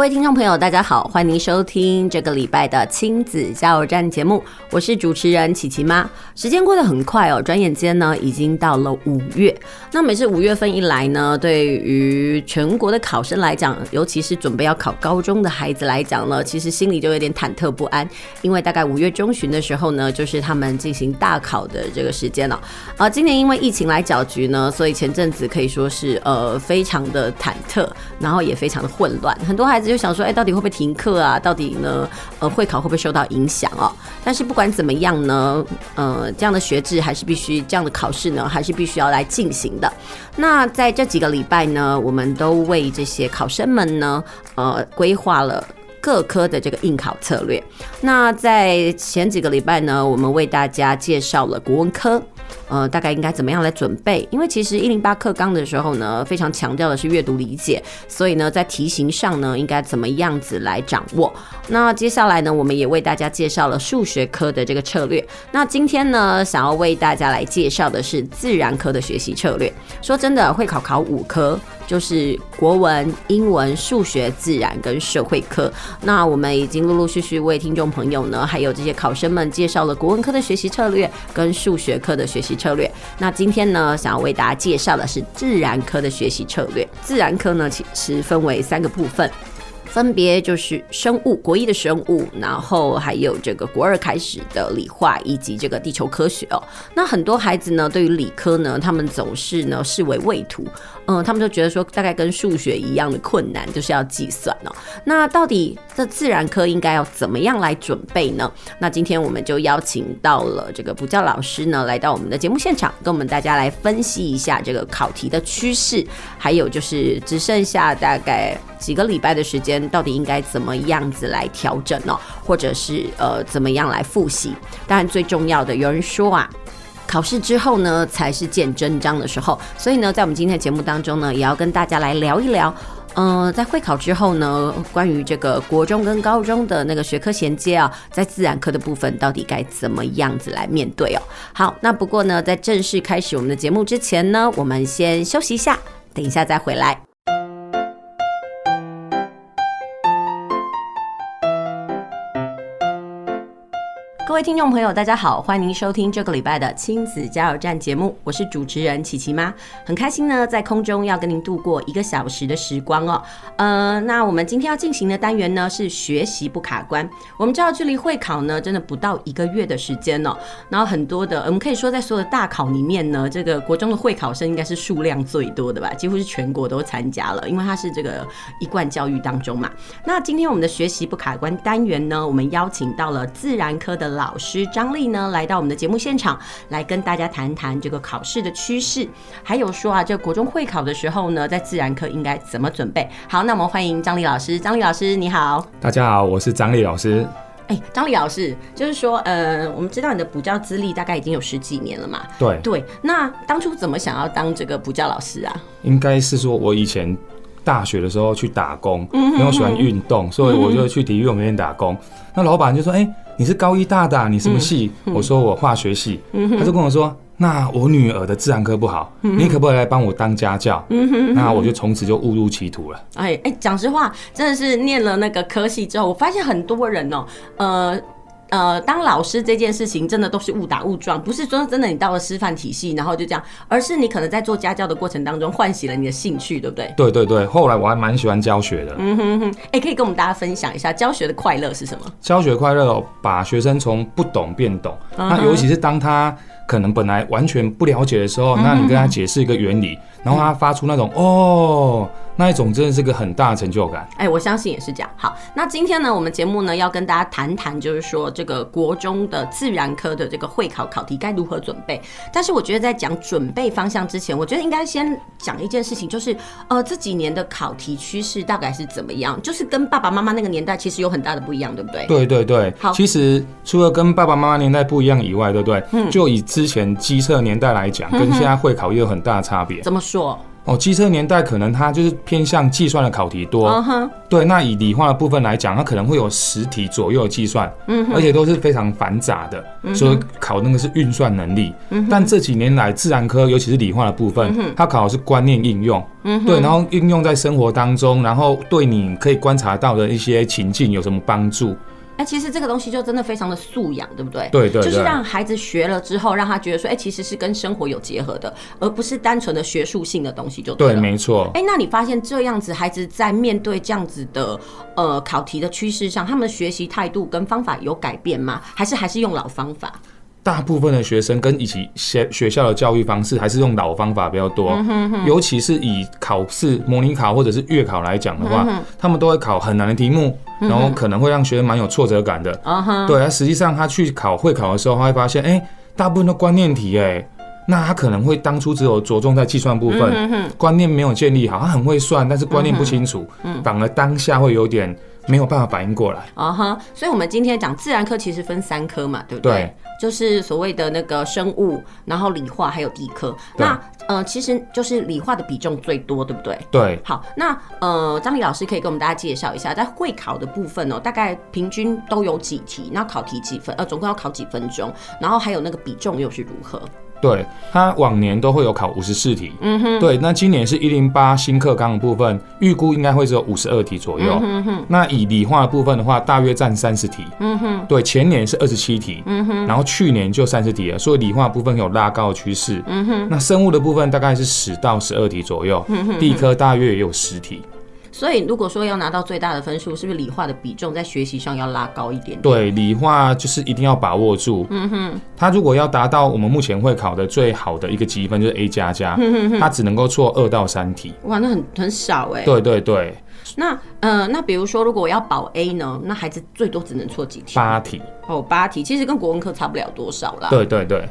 各位听众朋友，大家好，欢迎收听这个礼拜的亲子加油站节目，我是主持人琪琪妈。时间过得很快哦，转眼间呢，已经到了五月。那每次五月份一来呢，对于全国的考生来讲，尤其是准备要考高中的孩子来讲呢，其实心里就有点忐忑不安，因为大概五月中旬的时候呢，就是他们进行大考的这个时间了。啊，今年因为疫情来搅局呢，所以前阵子可以说是呃非常的忐忑，然后也非常的混乱，很多孩子就想说，哎，到底会不会停课啊？到底呢，呃，会考会不会受到影响哦？但是不管怎么样呢，呃，这样的学制还是必须，这样的考试呢，还是必须要来进行的。那在这几个礼拜呢，我们都为这些考生们呢，呃，规划了各科的这个应考策略。那在前几个礼拜呢，我们为大家介绍了国文科。呃，大概应该怎么样来准备？因为其实一零八课纲的时候呢，非常强调的是阅读理解，所以呢，在题型上呢，应该怎么样子来掌握？那接下来呢，我们也为大家介绍了数学科的这个策略。那今天呢，想要为大家来介绍的是自然科的学习策略。说真的，会考考五科。就是国文、英文、数学、自然跟社会科。那我们已经陆陆续续为听众朋友呢，还有这些考生们介绍了国文科的学习策略跟数学科的学习策略。那今天呢，想要为大家介绍的是自然科的学习策略。自然科呢，其实分为三个部分。分别就是生物，国一的生物，然后还有这个国二开始的理化，以及这个地球科学哦。那很多孩子呢，对于理科呢，他们总是呢视为畏途，嗯，他们就觉得说大概跟数学一样的困难，就是要计算哦。那到底这自然科应该要怎么样来准备呢？那今天我们就邀请到了这个补教老师呢，来到我们的节目现场，跟我们大家来分析一下这个考题的趋势，还有就是只剩下大概几个礼拜的时间。到底应该怎么样子来调整呢？或者是呃怎么样来复习？当然最重要的，有人说啊，考试之后呢才是见真章的时候。所以呢，在我们今天的节目当中呢，也要跟大家来聊一聊，嗯、呃，在会考之后呢，关于这个国中跟高中的那个学科衔接啊，在自然科的部分到底该怎么样子来面对哦。好，那不过呢，在正式开始我们的节目之前呢，我们先休息一下，等一下再回来。各位听众朋友，大家好，欢迎您收听这个礼拜的亲子加油站节目，我是主持人琪琪妈，很开心呢，在空中要跟您度过一个小时的时光哦。呃，那我们今天要进行的单元呢是学习不卡关。我们知道距离会考呢，真的不到一个月的时间哦。然后很多的，我们可以说在所有的大考里面呢，这个国中的会考生应该是数量最多的吧，几乎是全国都参加了，因为它是这个一贯教育当中嘛。那今天我们的学习不卡关单元呢，我们邀请到了自然科的老师张丽呢，来到我们的节目现场，来跟大家谈谈这个考试的趋势，还有说啊，这个国中会考的时候呢，在自然科应该怎么准备？好，那我们欢迎张丽老师。张丽老师，你好。大家好，我是张丽老师。哎、欸，张丽老师，就是说，呃，我们知道你的补教资历大概已经有十几年了嘛？对对。那当初怎么想要当这个补教老师啊？应该是说我以前大学的时候去打工，因为我喜欢运动，所以我就去体育用品店打工。那老板就说：“哎、欸。”你是高一大的、啊，你什么系？嗯嗯、我说我化学系，嗯、他就跟我说，那我女儿的自然科不好，嗯、你可不可以来帮我当家教？嗯、那我就从此就误入歧途了。哎哎，讲实话，真的是念了那个科系之后，我发现很多人哦、喔，呃。呃，当老师这件事情真的都是误打误撞，不是说真的你到了师范体系然后就这样，而是你可能在做家教的过程当中唤起了你的兴趣，对不对？对对对，后来我还蛮喜欢教学的。嗯哼哼，哎、欸，可以跟我们大家分享一下教学的快乐是什么？教学快乐，把学生从不懂变懂。Uh. 那尤其是当他可能本来完全不了解的时候，uh. 那你跟他解释一个原理，然后他发出那种、嗯、哦。那一种真的是个很大的成就感，哎、欸，我相信也是这样。好，那今天呢，我们节目呢要跟大家谈谈，就是说这个国中的自然科的这个会考考题该如何准备。但是我觉得在讲准备方向之前，我觉得应该先讲一件事情，就是呃这几年的考题趋势大概是怎么样？就是跟爸爸妈妈那个年代其实有很大的不一样，对不对？对对对。好，其实除了跟爸爸妈妈年代不一样以外，对不对？嗯。就以之前机测年代来讲，跟现在会考也有很大的差别。怎么说？哦，机车年代可能它就是偏向计算的考题多，uh huh. 对。那以理化的部分来讲，它可能会有十题左右的计算，嗯、uh，huh. 而且都是非常繁杂的，uh huh. 所以考那个是运算能力。Uh. 但这几年来，自然科尤其是理化的部分，它考的是观念应用，嗯、uh，huh. 对，然后应用在生活当中，然后对你可以观察到的一些情境有什么帮助。哎，其实这个东西就真的非常的素养，对不对？对，对对，就是让孩子学了之后，让他觉得说，哎，其实是跟生活有结合的，而不是单纯的学术性的东西就对了。对，没错。哎，那你发现这样子，孩子在面对这样子的呃考题的趋势上，他们的学习态度跟方法有改变吗？还是还是用老方法？大部分的学生跟以及学学校的教育方式还是用老方法比较多，嗯、哼哼，尤其是以考试模拟考或者是月考来讲的话，嗯、他们都会考很难的题目，然后可能会让学生蛮有挫折感的。对，实际上他去考会考的时候，他会发现，哎、欸，大部分的观念题、欸，哎，那他可能会当初只有着重在计算部分，嗯、哼观念没有建立好，他很会算，但是观念不清楚，嗯嗯、反而当下会有点。没有办法反应过来啊哈，uh 所以我们今天讲自然科其实分三科嘛，对不对？对，就是所谓的那个生物，然后理化还有地科。那呃，其实就是理化的比重最多，对不对？对。好，那呃，张丽老师可以给我们大家介绍一下，在会考的部分哦，大概平均都有几题，那考题几分，呃，总共要考几分钟，然后还有那个比重又是如何？对，他往年都会有考五十四题，嗯哼，对，那今年是一零八新课纲的部分，预估应该会只有五十二题左右，嗯哼，那以理化的部分的话，大约占三十题，嗯哼，对，前年是二十七题，嗯哼，然后去年就三十题了，所以理化部分有拉高的趋势，嗯哼，那生物的部分大概是十到十二题左右，嗯哼，地科大约也有十题。所以，如果说要拿到最大的分数，是不是理化的比重在学习上要拉高一点点？对，理化就是一定要把握住。嗯哼，他如果要达到我们目前会考的最好的一个积分，就是 A 加加，他只能够错二到三题。哇，那很很少哎。对对对。那呃，那比如说，如果我要保 A 呢，那孩子最多只能错几题？八题。哦，八题，其实跟国文课差不了多少啦。对对对。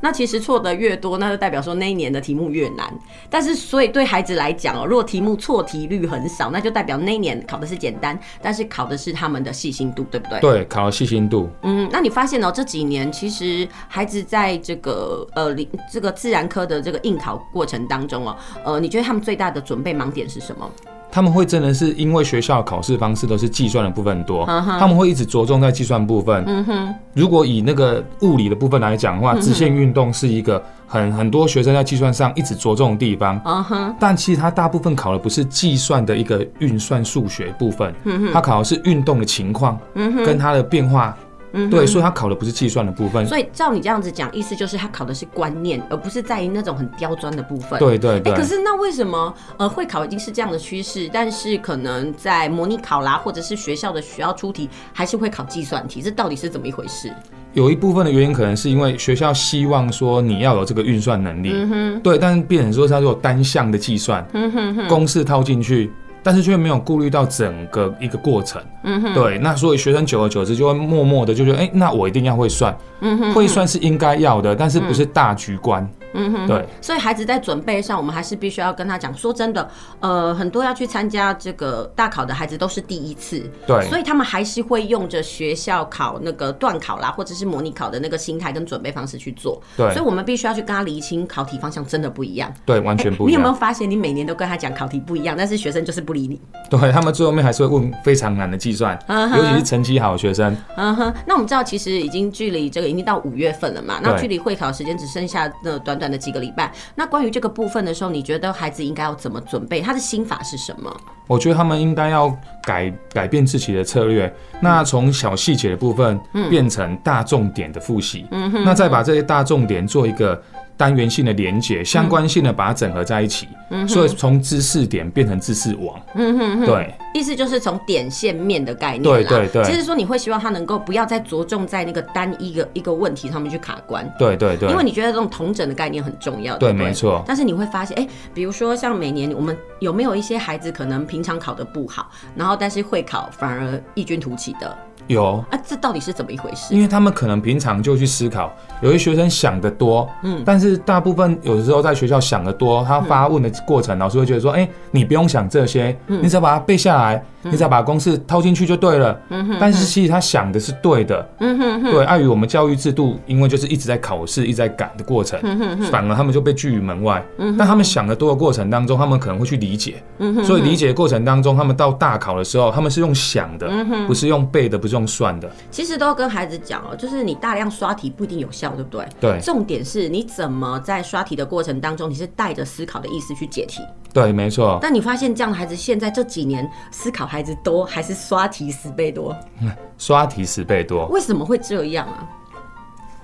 那其实错的越多，那就代表说那一年的题目越难。但是，所以对孩子来讲哦，如果题目错题率很少，那就代表那一年考的是简单，但是考的是他们的细心度，对不对？对，考了细心度。嗯，那你发现哦，这几年其实孩子在这个呃，这个自然科的这个应考过程当中哦，呃，你觉得他们最大的准备盲点是什么？他们会真的是因为学校考试方式都是计算的部分多，他们会一直着重在计算部分。嗯哼，如果以那个物理的部分来讲的话，直线运动是一个很很多学生在计算上一直着重的地方。嗯哼，但其实他大部分考的不是计算的一个运算数学部分，他考的是运动的情况，跟它的变化。嗯，对，所以他考的不是计算的部分。所以照你这样子讲，意思就是他考的是观念，而不是在于那种很刁钻的部分。对对对。可是那为什么呃会考已经是这样的趋势，但是可能在模拟考啦，或者是学校的学校出题，还是会考计算题？这到底是怎么一回事？有一部分的原因可能是因为学校希望说你要有这个运算能力。嗯哼。对，但是变成说他有单项的计算，嗯哼哼，公式套进去。但是却没有顾虑到整个一个过程，嗯哼，对，那所以学生久而久之就会默默的就觉得，哎、欸，那我一定要会算，嗯哼，会算是应该要的，但是不是大局观。嗯哼，对，所以孩子在准备上，我们还是必须要跟他讲。说真的，呃，很多要去参加这个大考的孩子都是第一次，对，所以他们还是会用着学校考那个段考啦，或者是模拟考的那个心态跟准备方式去做。对，所以我们必须要去跟他厘清考题方向真的不一样。对，完全不一样。欸，你有没有发现，你每年都跟他讲考题不一样，但是学生就是不理你？对，他们最后面还是会问非常难的计算，uh huh. 尤其是成绩好的学生。嗯哼，那我们知道，其实已经距离这个已经到五月份了嘛，那距离会考时间只剩下那短短的几个礼拜。那关于这个部分的时候，你觉得孩子应该要怎么准备？他的心法是什么？我觉得他们应该要改改变自己的策略，那从小细节的部分变成大重点的复习，嗯，那再把这些大重点做一个。单元性的连接，相关性的把它整合在一起，嗯、所以从知识点变成知识网。嗯哼哼，对，意思就是从点线面的概念。对对对，其实说你会希望他能够不要再着重在那个单一个一个问题上面去卡关。对对对，因为你觉得这种统整的概念很重要。对，对，对，没错。但是你会发现，哎、欸，比如说像每年我们有没有一些孩子可能平常考得不好，然后但是会考反而异军突起的？有。啊，这到底是怎么一回事？因为他们可能平常就去思考，有些学生想得多，嗯，但是大部分有的时候在学校想得多，他发问的过程，嗯、老师会觉得说，哎、欸，你不用想这些，嗯、你只要把它背下来。你只要把公式套进去就对了，嗯哼，但是其实他想的是对的，嗯哼，对。碍于我们教育制度，因为就是一直在考试、一直在赶的过程，嗯哼，反而他们就被拒于门外。嗯，但他们想的多的过程当中，他们可能会去理解，嗯哼，所以理解的过程当中，他们到大考的时候，他们是用想的，嗯哼，不是用背的，不是用算的。其实都要跟孩子讲哦，就是你大量刷题不一定有效，对不对？对。重点是你怎么在刷题的过程当中，你是带着思考的意思去解题。对，没错。但你发现这样的孩子，现在这几年思考孩子多，还是刷题十倍多？刷题十倍多，为什么会这样啊？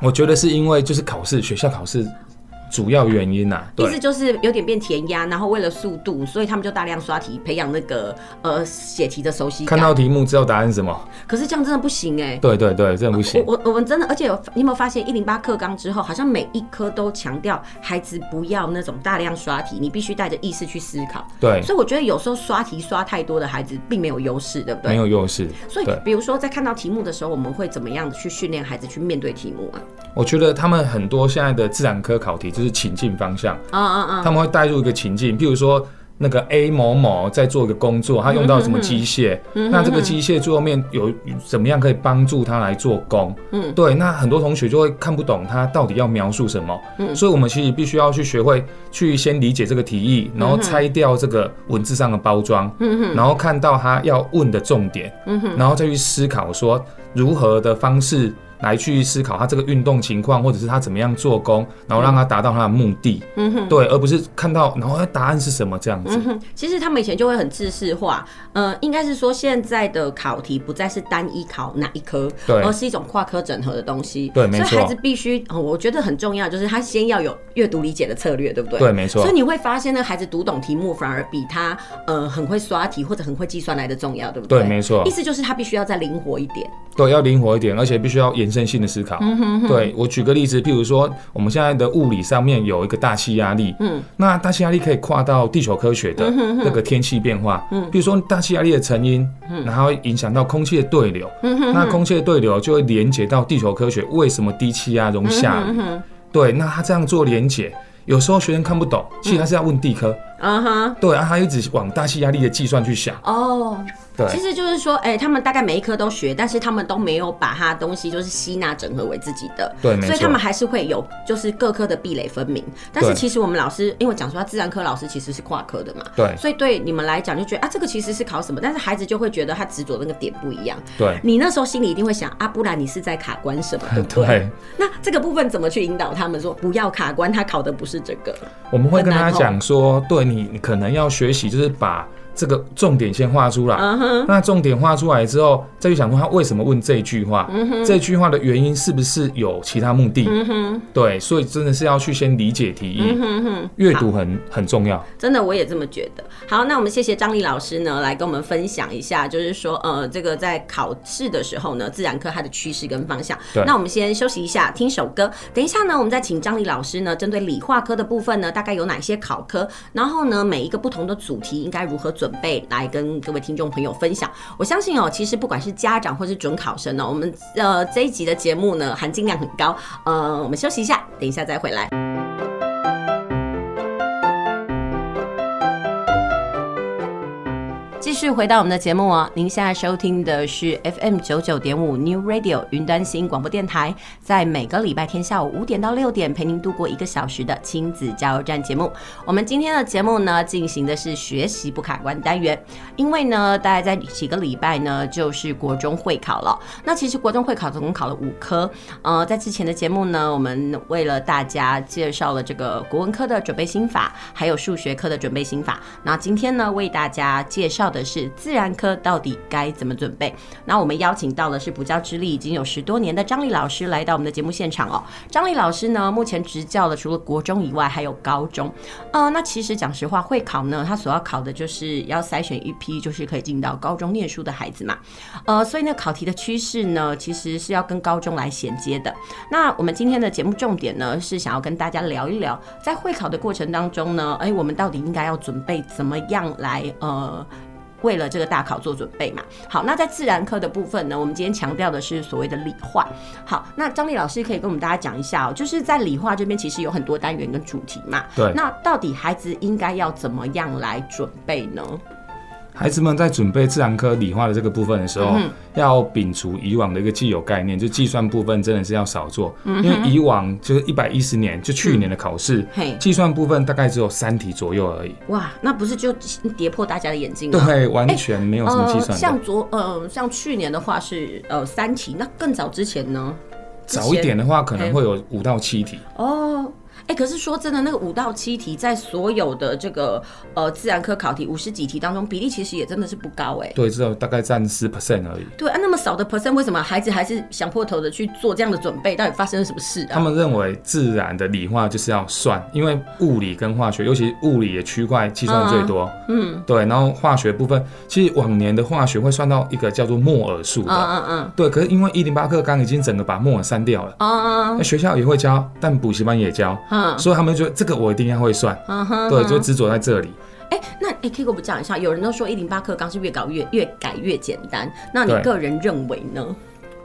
我觉得是因为就是考试，学校考试。主要原因呐、啊，意思就是有点变填鸭，然后为了速度，所以他们就大量刷题，培养那个呃写题的熟悉感。看到题目知道答案是什么？可是这样真的不行哎、欸。对对对，真的不行。我我们真的，而且有你有没有发现一零八课纲之后，好像每一科都强调孩子不要那种大量刷题，你必须带着意识去思考。对。所以我觉得有时候刷题刷太多的孩子并没有优势，对不对？没有优势。所以比如说在看到题目的时候，我们会怎么样去训练孩子去面对题目啊？我觉得他们很多现在的自然科考题就是情境方向。啊啊啊！他们会带入一个情境，譬如说那个 A 某某在做一个工作，他用到什么机械，嗯、哼哼那这个机械最后面有怎么样可以帮助他来做工？嗯，对。那很多同学就会看不懂他到底要描述什么，嗯，所以我们其实必须要去学会去先理解这个题意，然后拆掉这个文字上的包装，嗯哼，然后看到他要问的重点，嗯哼，然后再去思考说如何的方式。来去思考他这个运动情况，或者是他怎么样做工，然后让他达到他的目的。嗯哼，对，而不是看到然后答案是什么这样子。嗯哼，其实他们以前就会很制式化，呃，应该是说现在的考题不再是单一考哪一科，对，而是一种跨科整合的东西。对，没错。所以孩子必须，哦，我觉得很重要，就是他先要有阅读理解的策略，对不对？对，没错。所以你会发现，那孩子读懂题目反而比他呃很会刷题或者很会计算来的重要，对不对？对，没错。意思就是他必须要再灵活一点。对，要灵活一点，而且必须要延伸性的思考。嗯哼哼，对，我举个例子，譬如说我们现在的物理上面有一个大气压力，嗯，那大气压力可以跨到地球科学的那个天气变化，嗯，比如说大气压力的成因，嗯，然后影响到空气的对流，嗯哼，那空气的对流就会连接到地球科学为什么低气压容易下雨，对，那他这样做连接，有时候学生看不懂，其实他是要问地科，对，然后他一直往大气压力的计算去想，哦。对其实就是说，哎、欸，他们大概每一科都学，但是他们都没有把他东西就是吸纳整合为自己的，对，所以他们还是会有就是各科的壁垒分明。但是其实我们老师，因为讲说他自然科老师其实是跨科的嘛，对，所以对你们来讲就觉得啊，这个其实是考什么，但是孩子就会觉得他执着那个点不一样。对，你那时候心里一定会想啊，不然你是在卡关什么，对不对？对，那这个部分怎么去引导他们说不要卡关？他考的不是这个，我们会跟他讲说，对你，你可能要学习就是把。这个重点先画出来，uh huh. 那重点画出来之后，再去想说他为什么问这句话，uh huh. 这句话的原因是不是有其他目的？Uh huh. 对，所以真的是要去先理解题意，阅、uh. 读很很重要。真的，我也这么觉得。好，那我们谢谢张丽老师呢，来跟我们分享一下，就是说，呃，这个在考试的时候呢，自然科它的趋势跟方向。对，那我们先休息一下，听首歌。等一下呢，我们再请张丽老师呢，针对理化科的部分呢，大概有哪些考科？然后呢，每一个不同的主题应该如何准准备来跟各位听众朋友分享。我相信哦，其实不管是家长或是准考生呢，我们呃这一集的节目呢，含金量很高。呃，我们休息一下，等一下再回来。继续回到我们的节目哦，您现在收听的是 FM 九九点五 New Radio 云端新广播电台，在每个礼拜天下午五点到六点陪您度过一个小时的亲子加油站节目。我们今天的节目呢，进行的是学习不卡关单元，因为呢，大概在几个礼拜呢，就是国中会考了。那其实国中会考总共考了五科，呃，在之前的节目呢，我们为了大家介绍了这个国文科的准备心法，还有数学科的准备心法。那今天呢，为大家介绍的是自然科到底该怎么准备？那我们邀请到的是补教资历已经有十多年的张丽老师来到我们的节目现场哦。张丽老师呢，目前执教的除了国中以外，还有高中。呃，那其实讲实话，会考呢，他所要考的就是要筛选一批就是可以进到高中念书的孩子嘛。呃，所以呢，考题的趋势呢，其实是要跟高中来衔接的。那我们今天的节目重点呢，是想要跟大家聊一聊，在会考的过程当中呢，哎，我们到底应该要准备怎么样来呃。为了这个大考做准备嘛。好，那在自然科的部分呢，我们今天强调的是所谓的理化。好，那张丽老师可以跟我们大家讲一下哦，就是在理化这边其实有很多单元跟主题嘛。对。那到底孩子应该要怎么样来准备呢？孩子们在准备自然科理化的这个部分的时候，嗯、要摒除以往的一个既有概念，就计算部分真的是要少做，嗯、因为以往就是一百一十年，就去年的考试，计、嗯、算部分大概只有三题左右而已。哇，那不是就跌破大家的眼镜吗？对，完全没有什么计算、欸呃。像昨呃，像去年的话是呃三题，那更早之前呢？早一点的话可能会有五到七题。哦。哎、欸，可是说真的，那个五到七题在所有的这个呃自然科考题五十几题当中，比例其实也真的是不高哎、欸。对，只有大概占十 percent 而已。对啊，那么少的 percent，为什么孩子还是想破头的去做这样的准备？到底发生了什么事啊？他们认为自然的理化就是要算，因为物理跟化学，尤其物理的区块计算最多。嗯，对，然后化学部分，其实往年的化学会算到一个叫做摩尔数的。嗯嗯嗯。对，可是因为一零八课纲已经整个把摩尔删掉了。嗯嗯。那学校也会教，但补习班也教。嗯，所以他们就这个我一定要会算，嗯哼，对，就执着在这里。哎、欸，那哎，可以给我们讲一下，有人都说一零八课纲是越搞越越改越简单，那你个人认为呢？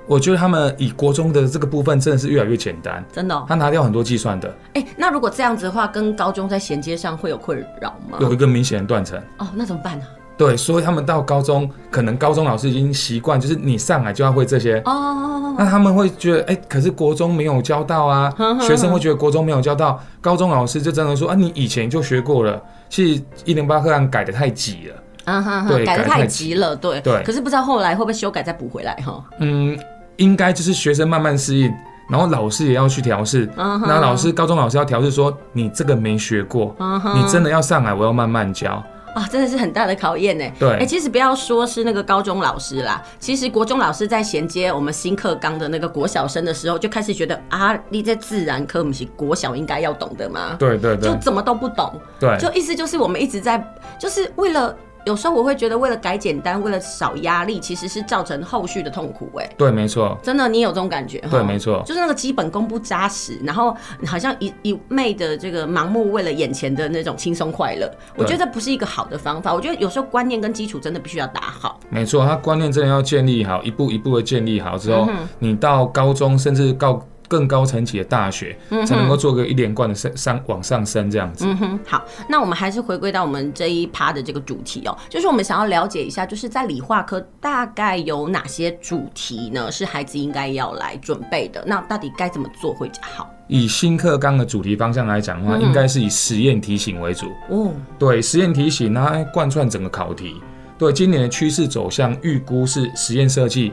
我觉得他们以国中的这个部分真的是越来越简单，真的、哦，他拿掉很多计算的。哎、欸，那如果这样子的话，跟高中在衔接上会有困扰吗？有一个明显的断层。哦，那怎么办呢？对，所以他们到高中，可能高中老师已经习惯，就是你上来就要会这些。哦。那他们会觉得，哎、欸，可是国中没有教到啊。呵呵呵。学生会觉得国中没有教到，高中老师就真的说，啊，你以前就学过了。其实一零八课纲改的太急了。啊哈哈。对，改的太急了。对。对。可是不知道后来会不会修改再补回来哈？嗯，应该就是学生慢慢适应，然后老师也要去调适。嗯。那老师，高中老师要调试说，你这个没学过，你真的要上来，我要慢慢教。啊、哦，真的是很大的考验呢。对，哎、欸，其实不要说是那个高中老师啦，其实国中老师在衔接我们新课纲的那个国小生的时候，就开始觉得啊，你在自然科不是国小应该要懂的吗？对对对，就怎么都不懂。对，就意思就是我们一直在，就是为了。有时候我会觉得，为了改简单，为了少压力，其实是造成后续的痛苦。哎，对，没错，真的，你有这种感觉？对，没错，就是那个基本功不扎实，然后好像一一昧的这个盲目为了眼前的那种轻松快乐，我觉得这不是一个好的方法。我觉得有时候观念跟基础真的必须要打好。没错，他观念真的要建立好，一步一步的建立好之后，嗯、你到高中甚至到。更高层级的大学，才能够做个一连贯的升上往上升这样子。嗯哼，好，那我们还是回归到我们这一趴的这个主题哦，就是我们想要了解一下，就是在理化科大概有哪些主题呢？是孩子应该要来准备的？那到底该怎么做会比较好？以新课纲的主题方向来讲的话，应该是以实验题型为主。哦，对，实验题型它贯穿整个考题。对，今年的趋势走向预估是实验设计，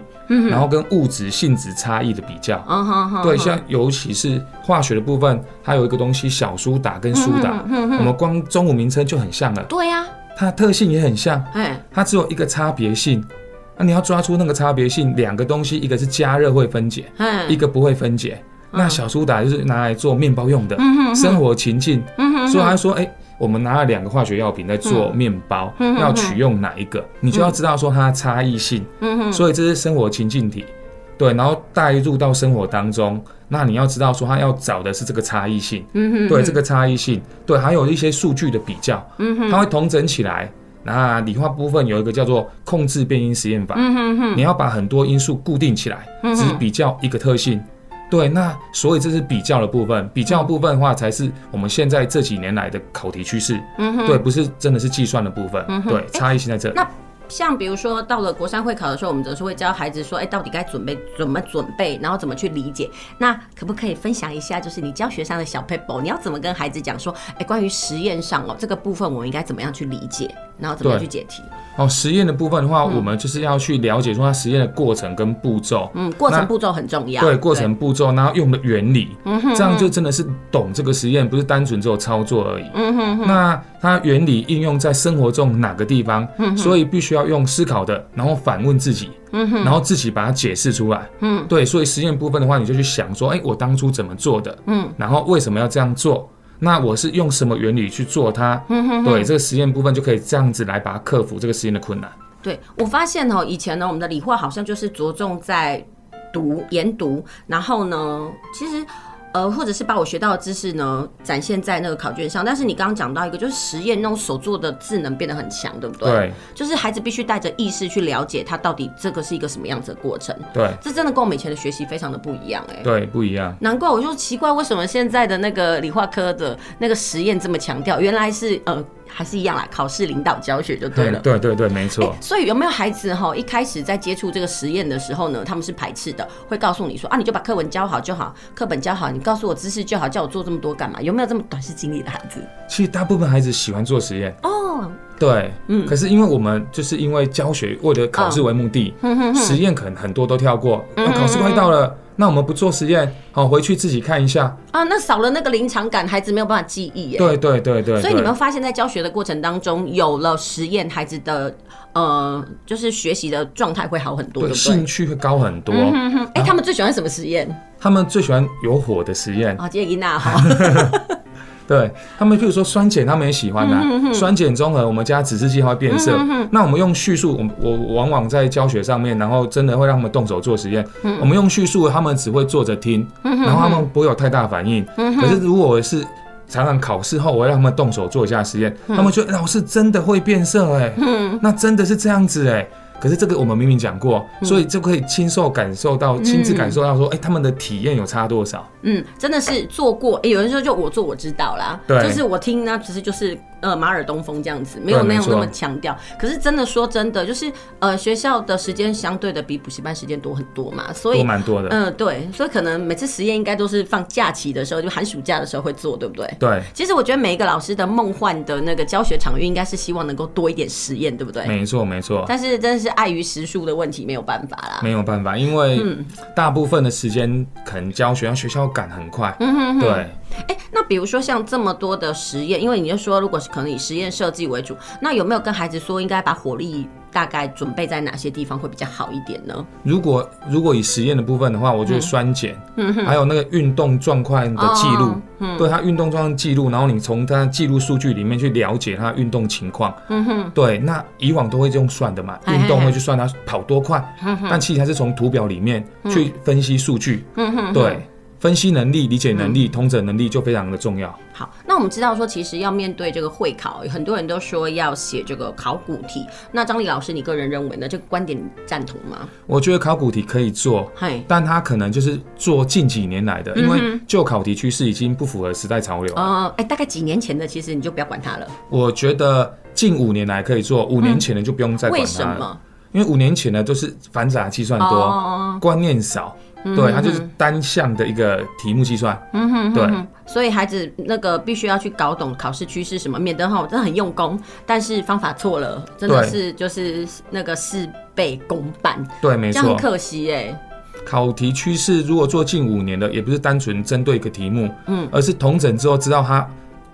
然后跟物质性质差异的比较。对，像尤其是化学的部分，它有一个东西小苏打跟苏打，我们光中午名称就很像了。对呀，它特性也很像，它只有一个差别性。那你要抓出那个差别性，两个东西，一个是加热会分解，一个不会分解。那小苏打就是拿来做面包用的，生活情境。所以他说，哎。我们拿了两个化学药品在做面包，嗯、要取用哪一个，嗯、你就要知道说它的差异性。嗯、所以这是生活情境题，对，然后带入到生活当中，那你要知道说它要找的是这个差异性。嗯、对，这个差异性，对，还有一些数据的比较。嗯、它会统整起来。那理化部分有一个叫做控制变因实验法。嗯、你要把很多因素固定起来，只比较一个特性。对，那所以这是比较的部分，比较的部分的话，才是我们现在这几年来的考题趋势。嗯哼，对，不是真的是计算的部分。嗯哼，对，差异性在这里。那像比如说到了国三会考的时候，我们总是会教孩子说，哎、欸，到底该准备怎么准备，然后怎么去理解。那可不可以分享一下，就是你教学上的小 paper，，你要怎么跟孩子讲说，哎、欸，关于实验上哦这个部分，我们应该怎么样去理解，然后怎么样去解题？哦，实验的部分的话，嗯、我们就是要去了解说它实验的过程跟步骤。嗯，过程步骤很重要。对，过程步骤，然后用的原理，嗯哼，这样就真的是懂这个实验，不是单纯只有操作而已。嗯哼，那它原理应用在生活中哪个地方？嗯，所以必须要用思考的，然后反问自己，嗯哼，然后自己把它解释出来。嗯，对，所以实验部分的话，你就去想说，哎、欸，我当初怎么做的？嗯，然后为什么要这样做？那我是用什么原理去做它？嗯哼，对，这个实验部分就可以这样子来把它克服这个实验的困难。对，我发现哦，以前呢，我们的理化好像就是着重在读研读，然后呢，其实。呃，或者是把我学到的知识呢，展现在那个考卷上。但是你刚刚讲到一个，就是实验那种手做的智能变得很强，对不对？对。就是孩子必须带着意识去了解他到底这个是一个什么样子的过程。对。这真的跟我们以前的学习非常的不一样，哎。对，不一样。难怪我就奇怪，为什么现在的那个理化科的那个实验这么强调？原来是呃。还是一样啦，考试领导教学就对了。对对对，没错、欸。所以有没有孩子哈，一开始在接触这个实验的时候呢，他们是排斥的，会告诉你说啊，你就把课文教好就好，课本教好，你告诉我知识就好，叫我做这么多干嘛？有没有这么短视经历的孩子？其实大部分孩子喜欢做实验哦。对，嗯。可是因为我们就是因为教学为了考试为目的，哦、实验可能很多都跳过，那、嗯、考试快到了。那我们不做实验，好，回去自己看一下啊。那少了那个临场感，孩子没有办法记忆耶。对对对对。所以你们发现，在教学的过程当中，有了实验，孩子的呃，就是学习的状态会好很多，对，兴趣会高很多。哎，他们最喜欢什么实验？他们最喜欢有火的实验。哦，杰伊娜哈。对他们，譬如说酸碱，他们也喜欢的、啊。嗯、哼哼酸碱中和，我们加指示剂会变色。嗯、哼哼那我们用叙述，我我往往在教学上面，然后真的会让他们动手做实验。嗯、我们用叙述，他们只会坐着听，嗯、哼哼然后他们不会有太大反应。嗯、可是如果我是常常考试后，我会让他们动手做一下实验，嗯、他们觉得老师真的会变色哎、欸，嗯、那真的是这样子哎、欸。可是这个我们明明讲过，所以就可以亲受感受到，亲自感受到说，哎，他们的体验有差多少？嗯，真的是做过。哎，有人说就我做我知道啦，对，就是我听呢，其实就是。呃，马尔东风这样子，没有那样那么强调。可是真的说真的，就是呃，学校的时间相对的比补习班时间多很多嘛，所以蛮多的。嗯、呃，对，所以可能每次实验应该都是放假期的时候，就寒暑假的时候会做，对不对？对。其实我觉得每一个老师的梦幻的那个教学场域，应该是希望能够多一点实验，对不对？没错，没错。但是真的是碍于时数的问题，没有办法啦。没有办法，因为大部分的时间可能教学，让学校赶很快。嗯哼哼。对。哎、欸，那比如说像这么多的实验，因为你就说，如果是可能以实验设计为主，那有没有跟孩子说，应该把火力大概准备在哪些地方会比较好一点呢？如果如果以实验的部分的话，我觉得酸碱，嗯哼，还有那个运动状况的记录，嗯，对他运动状况记录，然后你从他记录数据里面去了解他运动情况，嗯哼，对，那以往都会用算的嘛，运动会去算他跑多快，嗯哼，但其实还是从图表里面去分析数据，嗯哼，对。分析能力、理解能力、统整能力就非常的重要。好，那我们知道说，其实要面对这个会考，很多人都说要写这个考古题。那张丽老师，你个人认为呢？这个观点赞同吗？我觉得考古题可以做，但它可能就是做近几年来的，因为旧考题趋势已经不符合时代潮流了。哦，哎，大概几年前的，其实你就不要管它了。我觉得近五年来可以做，五年前的就不用再管它了。为什么？因为五年前的都是繁杂计算多，观念少。对，它就是单项的一个题目计算。嗯哼，对，所以孩子那个必须要去搞懂考试趋势什么，免得哈真的很用功，但是方法错了，真的是就是那个事倍功半。对，没错，这样很可惜哎。考题趋势如果做近五年的，也不是单纯针对一个题目，嗯，而是统整之后知道它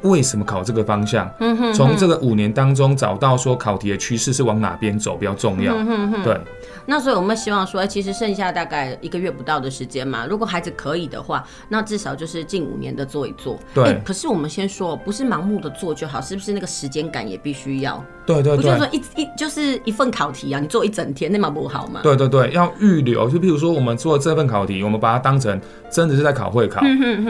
为什么考这个方向。嗯哼，从这个五年当中找到说考题的趋势是往哪边走比较重要。嗯哼，对。那所以我们希望说，哎，其实剩下大概一个月不到的时间嘛，如果孩子可以的话，那至少就是近五年的做一做。对。可是我们先说，不是盲目的做就好，是不是那个时间感也必须要？对对对。不就是说一一就是一份考题啊，你做一整天，那么不好嘛？对对对，要预留。就比如说我们做这份考题，我们把它当成真的是在考会考，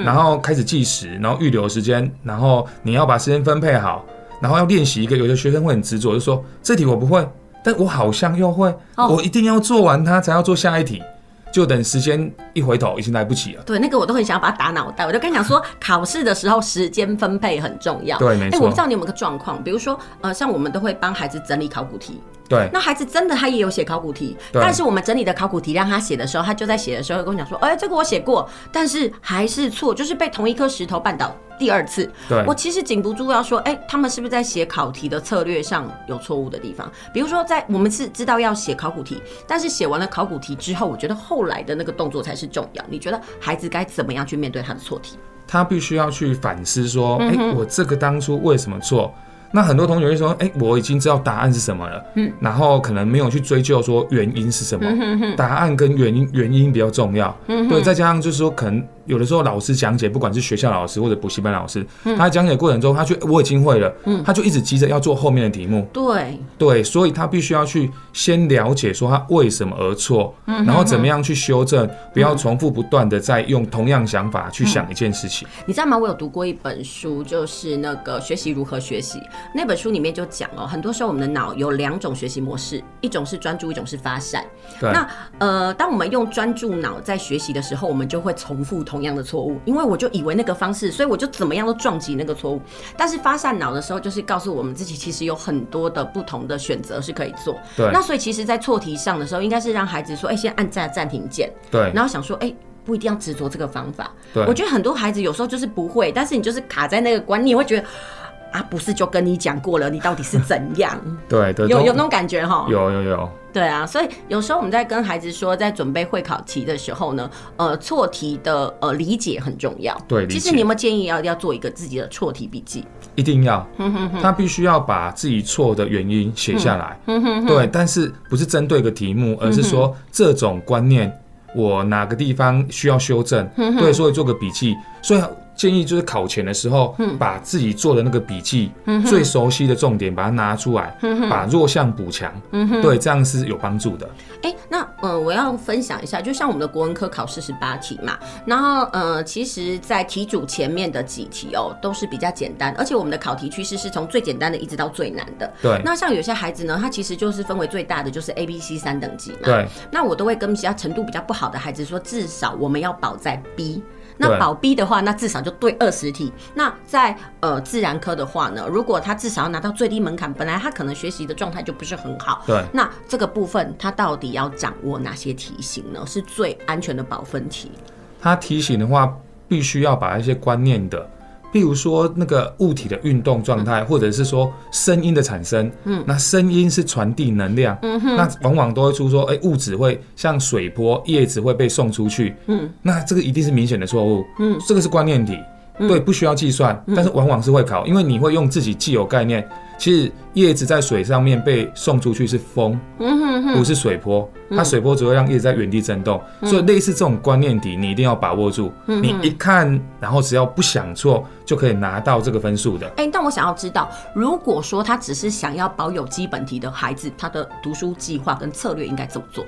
然后开始计时，然后预留时间，然后你要把时间分配好，然后要练习一个。有的学生会很执着，就说这题我不会。但我好像又会，我一定要做完它才要做下一题，就等时间一回头已经来不及了。对，那个我都很想要把它打脑袋。我就跟你讲说，考试的时候时间分配很重要。对，没错。哎，我不知道你有没有个状况，比如说，呃，像我们都会帮孩子整理考古题。对，那孩子真的他也有写考古题，但是我们整理的考古题让他写的时候，他就在写的时候跟我讲说，哎、欸，这个我写过，但是还是错，就是被同一颗石头绊倒第二次。对，我其实禁不住要说，哎、欸，他们是不是在写考题的策略上有错误的地方？比如说，在我们是知道要写考古题，但是写完了考古题之后，我觉得后来的那个动作才是重要。你觉得孩子该怎么样去面对他的错题？他必须要去反思说，哎、欸，我这个当初为什么错？那很多同学就说，哎、欸，我已经知道答案是什么了，嗯，然后可能没有去追究说原因是什么，嗯、答案跟原因原因比较重要，嗯，对，再加上就是说可能。有的时候老师讲解，不管是学校老师或者补习班老师，嗯、他讲解过程中，他就我已经会了，嗯、他就一直急着要做后面的题目。对对，所以他必须要去先了解说他为什么而错，嗯、哼哼然后怎么样去修正，不要重复不断的再用同样想法去想一件事情。嗯、你知道吗？我有读过一本书，就是那个学习如何学习。那本书里面就讲哦，很多时候我们的脑有两种学习模式，一种是专注，一种是发散。对。那呃，当我们用专注脑在学习的时候，我们就会重复同样的错误，因为我就以为那个方式，所以我就怎么样都撞击那个错误。但是发散脑的时候，就是告诉我们自己，其实有很多的不同的选择是可以做。对。那所以其实，在错题上的时候，应该是让孩子说：“哎、欸，先按下暂停键。”对。然后想说：“哎、欸，不一定要执着这个方法。”对。我觉得很多孩子有时候就是不会，但是你就是卡在那个观念，会觉得啊，不是就跟你讲过了，你到底是怎样？对对。有有那种感觉哈。有有有。对啊，所以有时候我们在跟孩子说，在准备会考题的时候呢，呃，错题的呃理解很重要。对，其实你有没有建议要要做一个自己的错题笔记？一定要，他必须要把自己错的原因写下来。对，但是不是针对一个题目，而是说这种观念我哪个地方需要修正？对，所以做个笔记。所以。建议就是考前的时候，把自己做的那个笔记，最熟悉的重点把它拿出来，把弱项补强，对，这样是有帮助的。哎、欸，那呃，我要分享一下，就像我们的国文科考四十八题嘛，然后呃，其实，在题组前面的几题哦，都是比较简单，而且我们的考题趋势是从最简单的一直到最难的。对。那像有些孩子呢，他其实就是分为最大的，就是 A、B、C 三等级嘛。对。那我都会跟其他程度比较不好的孩子说，至少我们要保在 B。那保 B 的话，那至少就对二十题。那在呃自然科的话呢，如果他至少要拿到最低门槛，本来他可能学习的状态就不是很好。对。那这个部分他到底要掌握哪些题型呢？是最安全的保分题。他题型的话，必须要把一些观念的。譬如说那个物体的运动状态，或者是说声音的产生，嗯，那声音是传递能量，嗯哼，那往往都会出说，哎，物质会像水波，叶子会被送出去，嗯，那这个一定是明显的错误，嗯，这个是观念题。对，不需要计算，但是往往是会考，因为你会用自己既有概念。其实叶子在水上面被送出去是风，不是水波，它水波只会让叶子在原地震动。所以类似这种观念题，你一定要把握住。你一看，然后只要不想错，就可以拿到这个分数的。哎，但我想要知道，如果说他只是想要保有基本题的孩子，他的读书计划跟策略应该怎么做？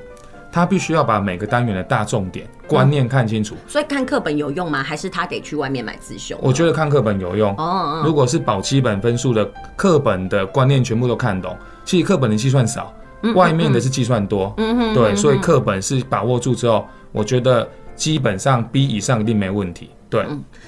他必须要把每个单元的大重点观念看清楚。嗯，所以看课本有用吗？还是他得去外面买自修？我觉得看课本有用。哦，如果是保基本分数的课本的观念全部都看懂，其实课本的计算少，外面的是计算多。嗯哼，对，所以课本是把握住之后，我觉得基本上 B 以上一定没问题。对。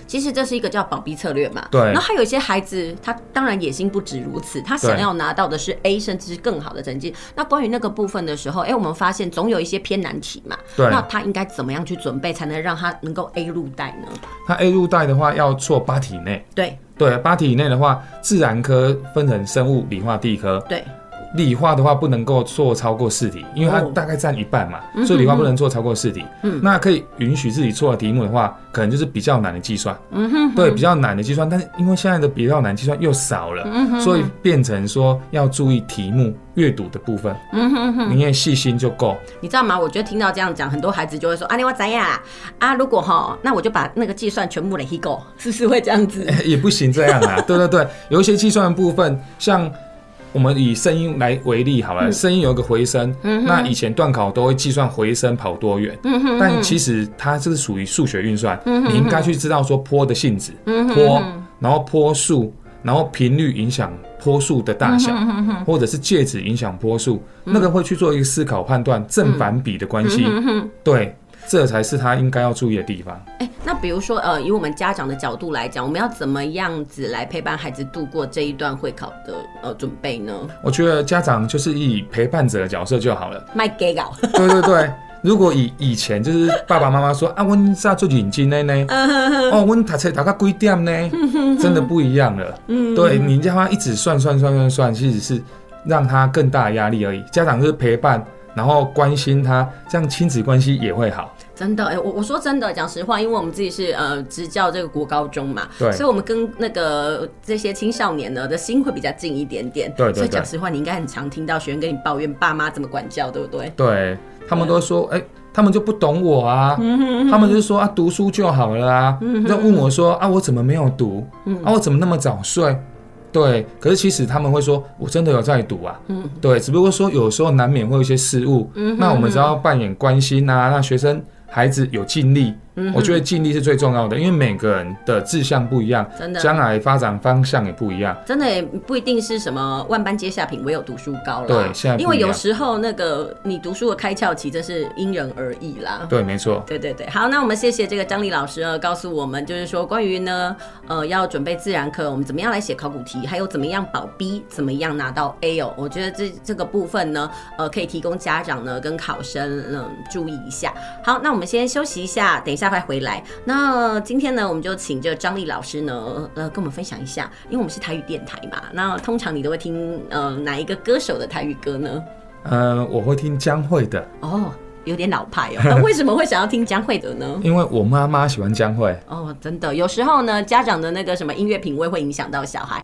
其实这是一个叫保 B 策略嘛，对。然后还有一些孩子，他当然野心不止如此，他想要拿到的是 A 甚至是更好的成绩。那关于那个部分的时候，哎，我们发现总有一些偏难题嘛，对。那他应该怎么样去准备，才能让他能够 A 入袋呢？他 A 入袋的话，要做八题以内。对对，八题以内的话，自然科分成生物、理化、地科。对。理化的话不能够做超过四题，因为它大概占一半嘛，所以理化不能做超过四题。嗯，那可以允许自己错的题目的话，可能就是比较难的计算。嗯哼，对，比较难的计算，但是因为现在的比较难计算又少了，所以变成说要注意题目阅读的部分。嗯哼哼，你也细心就够。你知道吗？我觉得听到这样讲，很多孩子就会说：“啊，你我怎样啊？如果哈，那我就把那个计算全部累积够，是不是会这样子？” 也不行这样啊。对对对，有一些计算的部分，像。我们以声音来为例好了，声音有一个回声，那以前段考都会计算回声跑多远，但其实它这是属于数学运算，你应该去知道说波的性质，波，然后波速，然后频率影响波速的大小，或者是介质影响波速，那个会去做一个思考判断正反比的关系，对。这才是他应该要注意的地方。哎、欸，那比如说，呃，以我们家长的角度来讲，我们要怎么样子来陪伴孩子度过这一段会考的呃准备呢？我觉得家长就是以陪伴者的角色就好了。卖给稿。对对对，如果以以前就是爸爸妈妈说啊，温啥做眼睛呢 呢？哦，温读册读到几点呢？真的不一样了。嗯，对，你叫他一直算算算算算，其实是让他更大的压力而已。家长就是陪伴。然后关心他，这样亲子关系也会好。真的，哎、欸，我我说真的，讲实话，因为我们自己是呃执教这个国高中嘛，对，所以我们跟那个这些青少年呢的心会比较近一点点。对，所以讲实话，你应该很常听到学生跟你抱怨爸妈怎么管教，对不对？对，他们都说，哎、欸，他们就不懂我啊，嗯、哼哼他们就说啊，读书就好了啊，嗯、哼哼就问我说啊，我怎么没有读？嗯、啊，我怎么那么早睡？对，可是其实他们会说，我真的有在读啊。嗯，对，只不过说有时候难免会有一些失误。嗯，那我们只要扮演关心啊，让学生孩子有尽力。我觉得尽力是最重要的，因为每个人的志向不一样，真的，将来发展方向也不一样。真的也不一定是什么万般皆下品，唯有读书高了。对，现在因为有时候那个你读书的开窍期，真是因人而异啦。对，没错。对对对，好，那我们谢谢这个张丽老师呢，告诉我们就是说关于呢，呃，要准备自然课，我们怎么样来写考古题，还有怎么样保 B，怎么样拿到 A 哦。我觉得这这个部分呢，呃，可以提供家长呢跟考生嗯注意一下。好，那我们先休息一下，等一下快回来。那今天呢，我们就请这张丽老师呢，呃，跟我们分享一下，因为我们是台语电台嘛。那通常你都会听呃哪一个歌手的台语歌呢？呃，我会听江蕙的。哦，有点老派哦。那为什么会想要听江蕙的呢？因为我妈妈喜欢江蕙。哦，真的，有时候呢，家长的那个什么音乐品味会影响到小孩。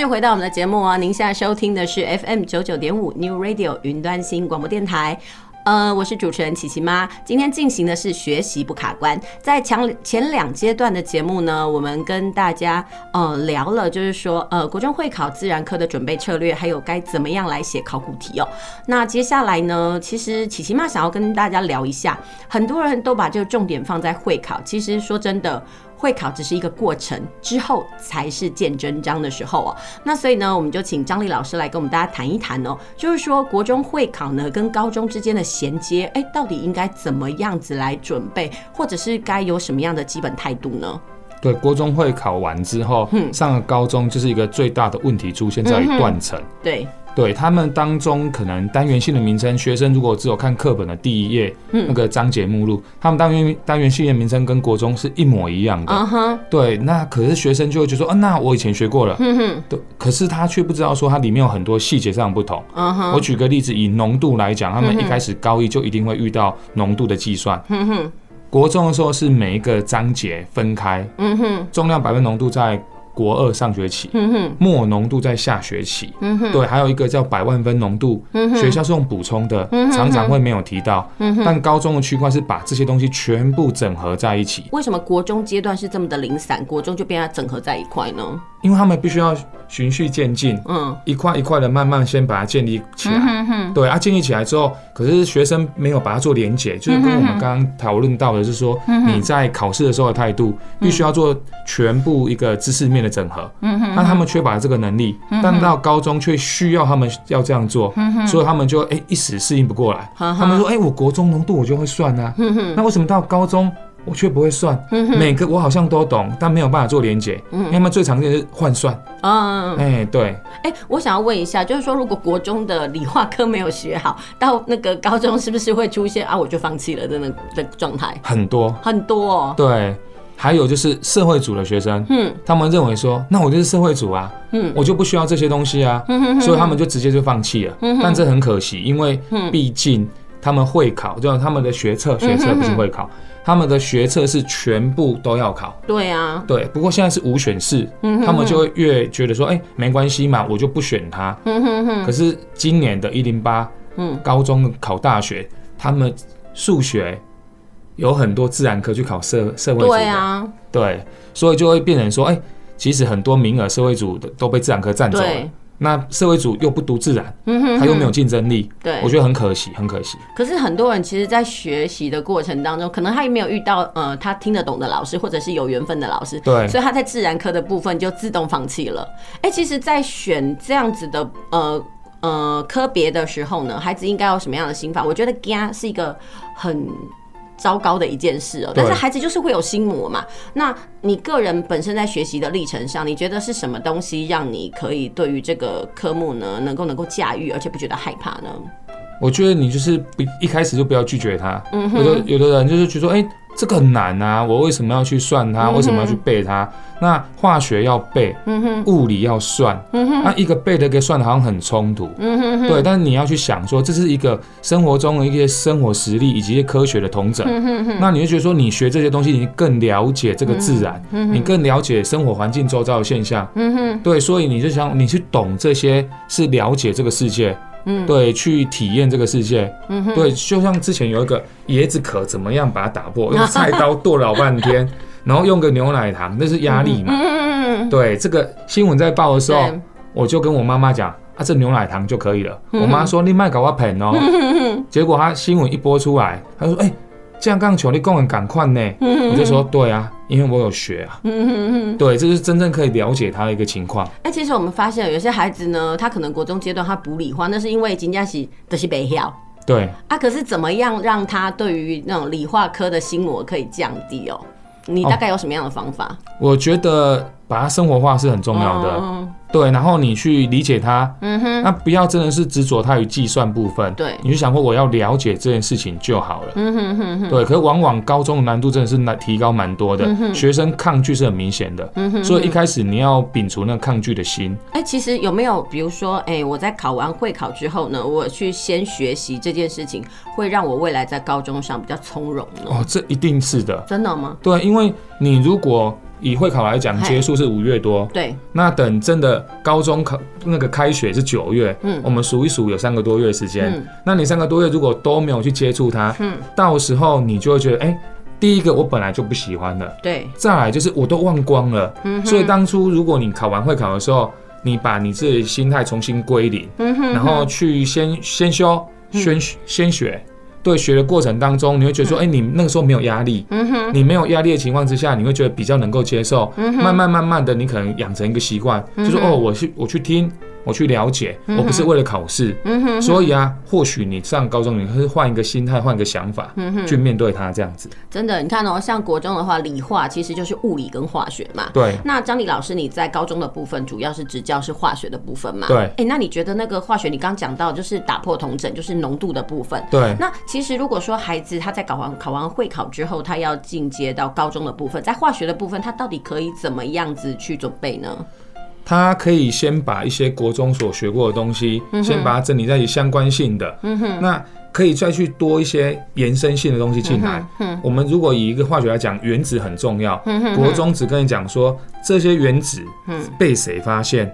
续回到我们的节目啊，您现在收听的是 FM 九九点五 New Radio 云端新广播电台。呃，我是主持人琪琪妈。今天进行的是学习不卡关。在前前两阶段的节目呢，我们跟大家呃聊了，就是说呃国中会考自然科的准备策略，还有该怎么样来写考古题哦。那接下来呢，其实琪琪妈想要跟大家聊一下，很多人都把这个重点放在会考，其实说真的。会考只是一个过程，之后才是见真章的时候哦。那所以呢，我们就请张丽老师来跟我们大家谈一谈哦，就是说国中会考呢跟高中之间的衔接，哎，到底应该怎么样子来准备，或者是该有什么样的基本态度呢？对，国中会考完之后，嗯，上了高中就是一个最大的问题出现在于断层，嗯，对。对他们当中可能单元性的名称，学生如果只有看课本的第一页，嗯、那个章节目录，他们单元单元性的名称跟国中是一模一样的。Uh huh、对，那可是学生就会觉得说，啊，那我以前学过了。嗯哼。对，可是他却不知道说它里面有很多细节上的不同。Uh huh、我举个例子，以浓度来讲，他们一开始高一就一定会遇到浓度的计算。嗯哼。国中的时候是每一个章节分开。嗯哼。重量百分浓度在。国二上学期，末浓度在下学期，对，还有一个叫百万分浓度，学校是用补充的，常常会没有提到。但高中的区块是把这些东西全部整合在一起。为什么国中阶段是这么的零散，国中就变它整合在一块呢？因为他们必须要循序渐进，嗯，一块一块的慢慢先把它建立起来，嗯、哼哼。对啊，建立起来之后，可是学生没有把它做连结，就是跟我们刚刚讨论到的，就是说你在考试的时候的态度，必须要做全部一个知识面的整合，嗯哼，那他们缺乏这个能力，但到高中却需要他们要这样做，所以他们就哎、欸、一时适应不过来，他们说哎、欸，我国中浓度我就会算啊，嗯哼，那为什么到高中？我却不会算，每个我好像都懂，但没有办法做连结。嗯，他们最常见的是换算。嗯，哎，对。哎，我想要问一下，就是说，如果国中的理化科没有学好，到那个高中是不是会出现啊，我就放弃了的那的状态？很多，很多哦。对，还有就是社会组的学生，嗯，他们认为说，那我就是社会组啊，嗯，我就不需要这些东西啊，嗯，所以他们就直接就放弃了。嗯，但这很可惜，因为毕竟他们会考，就他们的学测，学测不是会考。他们的学测是全部都要考，对啊，对。不过现在是五选四，他们就会越觉得说，哎，没关系嘛，我就不选它。可是今年的一零八，嗯，高中考大学，他们数学有很多自然科去考社社会组，对啊，对，所以就会变成说，哎，其实很多名额社会组的都被自然科占走了。那社会主又不读自然，嗯哼，他又没有竞争力，对，我觉得很可惜，很可惜。可是很多人其实，在学习的过程当中，可能他也没有遇到呃他听得懂的老师，或者是有缘分的老师，对，所以他在自然科的部分就自动放弃了。哎，其实，在选这样子的呃呃科别的时候呢，孩子应该有什么样的心法？我觉得惊是一个很。糟糕的一件事哦，但是孩子就是会有心魔嘛。那你个人本身在学习的历程上，你觉得是什么东西让你可以对于这个科目呢，能够能够驾驭，而且不觉得害怕呢？我觉得你就是不一开始就不要拒绝他。嗯，有的有的人就是觉得说，哎。这个很难啊！我为什么要去算它？为什么要去背它？那化学要背，物理要算，那一个背的跟算的好像很冲突。对，但是你要去想说，这是一个生活中的一些生活实例以及一些科学的统整。那你就觉得说，你学这些东西，你更了解这个自然，你更了解生活环境周遭的现象。对，所以你就想，你去懂这些，是了解这个世界。嗯，对，去体验这个世界。嗯，对，就像之前有一个椰子壳，怎么样把它打破？用菜刀剁老半天，然后用个牛奶糖，那是压力嘛。嗯，对，这个新闻在报的时候，我就跟我妈妈讲，啊，这牛奶糖就可以了。我妈说，你卖搞我盆哦。结果她新闻一播出来，她说，哎。这样刚求你跟我赶快呢，我就说对啊，因为我有学啊，对，这是真正可以了解他的一个情况。哎，其实我们发现有些孩子呢，他可能国中阶段他不理化，那是因为今天是都是北校，对啊，可是怎么样让他对于那种理化科的心魔可以降低哦？你大概有什么样的方法？哦，我觉得把它生活化是很重要的。哦对，然后你去理解它，嗯哼，那不要真的是执着它于计算部分，对，你就想过我要了解这件事情就好了，嗯哼哼哼，对。可是往往高中的难度真的是难提高蛮多的，嗯，学生抗拒是很明显的，嗯哼，所以一开始你要摒除那个抗拒的心。哎，其实有没有比如说，哎，我在考完会考之后呢，我去先学习这件事情，会让我未来在高中上比较从容呢？哦，这一定是的，真的吗？对，因为你如果。以会考来讲，结束是五月多，对。那等真的高中考那个开学是九月，嗯，我们数一数有三个多月的时间，嗯。那你三个多月如果都没有去接触它，嗯，到时候你就会觉得，哎，欸，第一个我本来就不喜欢了，对。再来就是我都忘光了，嗯。所以当初如果你考完会考的时候，你把你自己心态重新归零，嗯哼，然后去先先修，先先学。对学的过程当中，你会觉得说，哎、嗯，你那个时候没有压力，嗯哼，你没有压力的情况之下，你会觉得比较能够接受，慢慢慢慢的，你可能养成一个习惯，嗯、就是哦，我去我去听。我去了解，我不是为了考试，嗯，所以啊，或许你上高中，你会换一个心态，换个想法，嗯，去面对它这样子。真的，你看哦，像国中的话，理化其实就是物理跟化学嘛。对。那张理老师，你在高中的部分主要是执教是化学的部分嘛？对。哎，那你觉得那个化学，你刚讲到就是打破同整，就是浓度的部分。对。那其实如果说孩子他在考完考完会考之后，他要进阶到高中的部分，在化学的部分，他到底可以怎么样子去准备呢？他可以先把一些国中所学过的东西，先把它整理在一起相关性的，那可以再去多一些延伸性的东西进来。我们如果以一个化学来讲，原子很重要，国中只跟你讲说这些原子被谁发现，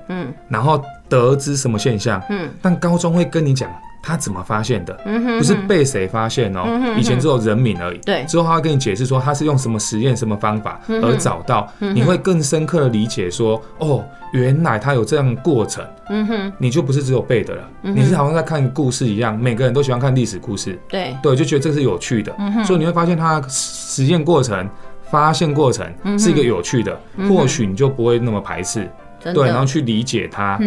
然后得知什么现象，嗯但高中会跟你讲。他怎么发现的？不是被谁发现哦、喔，以前只有人名而已。对，之后他会跟你解释说他是用什么实验、什么方法而找到，你会更深刻的理解说，哦，原来他有这样过程。嗯哼，你就不是只有背的了，你是好像在看故事一样，每个人都喜欢看历史故事。对，对，就觉得这是有趣的。所以你会发现他实验过程、发现过程是一个有趣的，或许你就不会那么排斥。对，然后去理解它，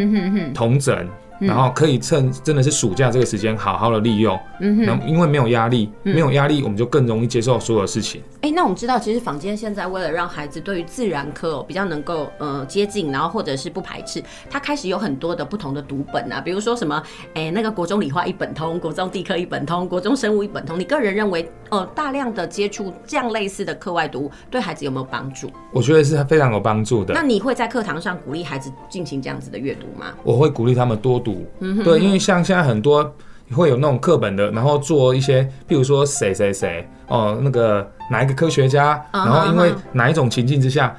同整。然后可以趁真的是暑假这个时间好好的利用，嗯哼，因为没有压力，没有压力，我们就更容易接受所有事情。哎，那我们知道，其实坊间现在为了让孩子对于自然科比较能够呃接近，然后或者是不排斥，他开始有很多的不同的读本啊，比如说什么，哎，那个国中理化一本通，国中地科一本通，国中生物一本通。你个人认为，呃，大量的接触这样类似的课外读物，对孩子有没有帮助？我觉得是非常有帮助的。那你会在课堂上鼓励孩子进行这样子的阅读吗？我会鼓励他们多读。对，因为像现在很多会有那种课本的，然后做一些，譬如说谁谁谁哦，那个哪一个科学家，然后因为哪一种情境之下，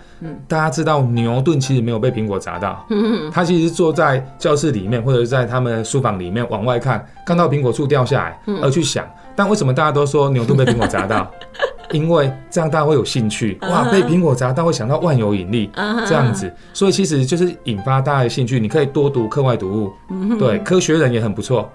大家知道牛顿其实没有被苹果砸到，他其实是坐在教室里面或者是在他们书房里面往外看，看到苹果树掉下来而去想，但为什么大家都说牛顿被苹果砸到？因为这样大家会有兴趣，哇，被苹果砸到会想到万有引力这样子，所以其实就是引发大家的兴趣。你可以多读课外读物，对，科学人也很不错，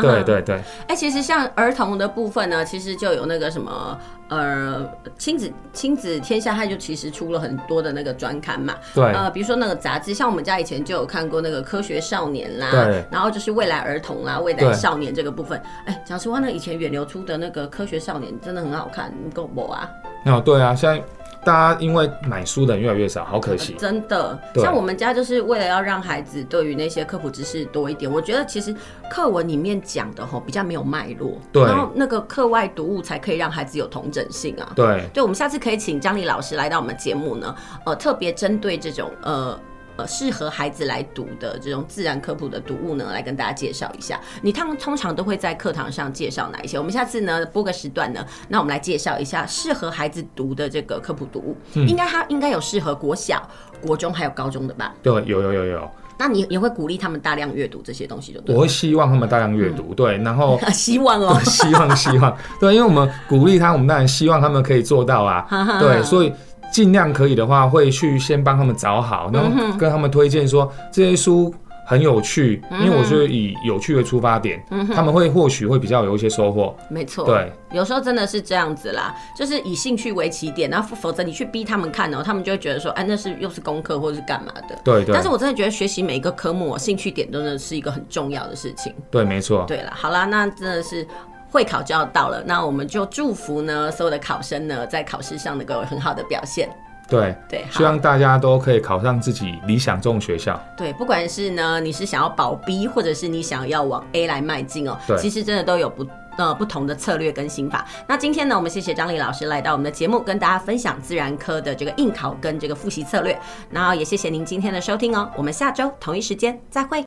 对对对。哎，其实像儿童的部分呢，其实就有那个什么。呃，亲子亲子天下，它就其实出了很多的那个专刊嘛。对。呃，比如说那个杂志，像我们家以前就有看过那个科学少年啦。对。然后就是未来儿童啦，未来少年这个部分。哎，讲实话，那以前远流出的那个科学少年真的很好看，你够不啊？哦，对啊，现在。大家因为买书的人越来越少，好可惜。真的，像我们家就是为了要让孩子对于那些科普知识多一点，我觉得其实课文里面讲的吼比较没有脉络，对，然后那个课外读物才可以让孩子有同整性啊。对，对，我们下次可以请张丽老师来到我们节目呢，呃，特别针对这种呃。呃，适合孩子来读的这种自然科普的读物呢，来跟大家介绍一下。你他们通常都会在课堂上介绍哪一些？我们下次呢播个时段呢，那我们来介绍一下适合孩子读的这个科普读物。嗯、应该他应该有适合国小、国中还有高中的吧？对，有有有有。那你也会鼓励他们大量阅读这些东西就对？我会希望他们大量阅读，嗯、对，然后 希望哦，希望希望，对，因为我们鼓励他，我们当然希望他们可以做到啊，对，所以。尽量可以的话，会去先帮他们找好，然后跟他们推荐说这些书很有趣，因为我觉得以有趣为出发点，他们会或许会比较有一些收获。没错，对，有时候真的是这样子啦，就是以兴趣为起点，然后否则你去逼他们看呢，他们就会觉得说，哎，那是又是功课或者是干嘛的。对对。但是我真的觉得学习每一个科目，兴趣点真的是一个很重要的事情。对，没错。对了，好啦，那真的是。会考就要到了，那我们就祝福呢所有的考生呢，在考试上能够有很好的表现。对对，希望大家都可以考上自己理想中的学校。对，不管是呢你是想要保 B，或者是你想要往 A 来迈进哦，其实真的都有不呃不同的策略跟心法。那今天呢，我们谢谢张丽老师来到我们的节目，跟大家分享自然科的这个应考跟这个复习策略。然后也谢谢您今天的收听哦，我们下周同一时间再会。